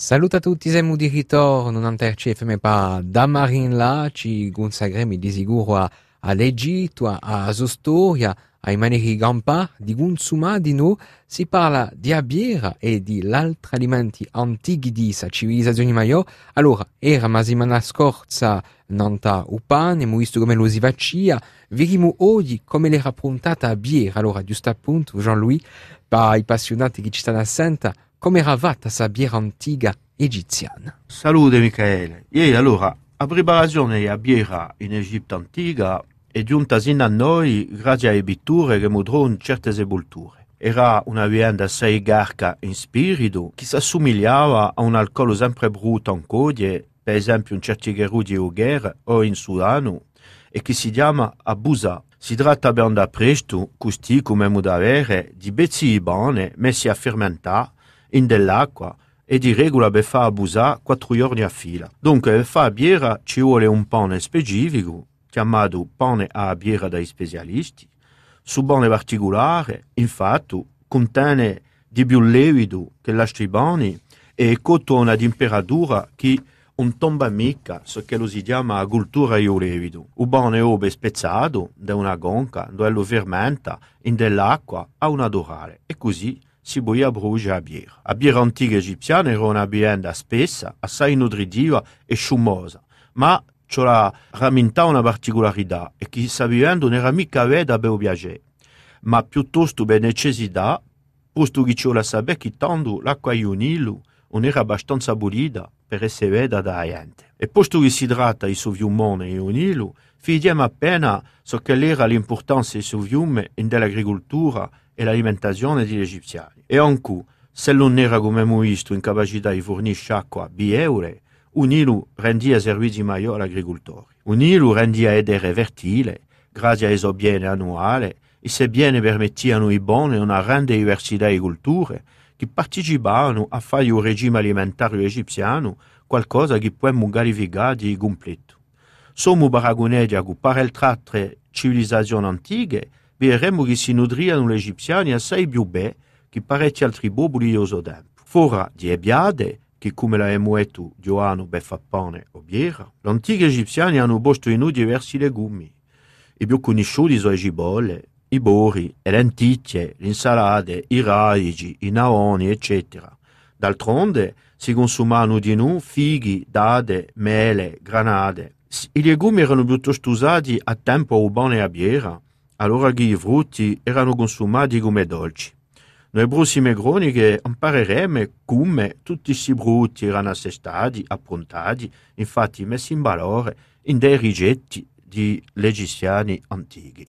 Salut a tutti, siamo di ritorno, non FM pa da Marin là, ci consagremi di sicuro a, all'Egitto, a, a storia, ai manieri gampa, di consuma di noi, si parla di abiera e di altri alimenti antichi di sa civilizzazione maior. Allora, era ma settimana scorsa nanta upan, abbiamo visto come lo si faccia, vedremo oggi come l'era prontata a biera. Allora, giusto appunto, Jean-Louis, per i passionati che ci stanno a senta, come era fatta questa birra antica egiziana. Salute Michele. Ieri allora, la preparazione della birra in Egitto antica è giunta sino a noi grazie alle pitture che mostrano certe sepolture. Era una vianda assai garca in spirito che si assomigliava a un alcol sempre brutto in codie, per esempio in certi gherù di Ugher o in Sudano, e che si chiama abusa. Si tratta ben da presto, così come da avere, di bezzi buoni messi a fermentare in dell'acqua e di regola per fare abusare quattro giorni a fila. Dunque per fare birra ci vuole un pane specifico, chiamato pane a birra dai specialisti. Su pane particolare, infatti, contiene di più liquido che l'altri pani e cotto a una temperatura che non tomba mica, so che lo si chiama cultura io livido. Un pane obe spezzato da una gonca, dove lo fermenta in dell'acqua a una dorale e così si boia brucia a birra. A birra antica egiziana era una bevanda spessa, assai nutritiva e sciumosa, ma ciò la rammentà una particolarità e che questa bevanda non era mica veda per piacere, ma piuttosto per necessità, posto che ciò la sapeva che tanto l'acqua ionilo non era abbastanza pulita per essere veda da gente. E posto che si tratta di suo fiumone ionilo, vediamo appena so che era l'importanza di suo fiume nell'agricoltura e l'alimentazione degli egiziani. E anche, se non era come abbiamo visto in capacità di fornire acqua bieure, Unilu rendia servizi maggiori agricoltori. Unilu rendia edere fertile, grazie ai suoi beni annuali, e se bene permettiano i buoni una grande diversità di culture che partecipavano a fare un regime alimentare egiziano qualcosa che può qualificare di completo. Sommo paragonati a per altre civilizzazioni antiche, vedremo che si nutriano gli egiziani assai più bene che parecchi altri popoli di uso tempo. Fora di ebbiade, che come la emuetu Giovanni beffa pane o birra, gli antichi egiziani hanno posto in noi diversi legumi. I più conosciuti sono i cibolle, i bori, le lenticchie, le insalate, i radici, i naoni, eccetera. D'altronde si consumano di noi fighi, dade, mele, granate. I legumi erano piuttosto usati a tempo urbano e a birra, allora che i frutti erano consumati come dolci. Noi prossime croniche impareremo come tutti questi frutti erano assestati, approntati, infatti messi in valore in dei rigetti di egiziani antichi.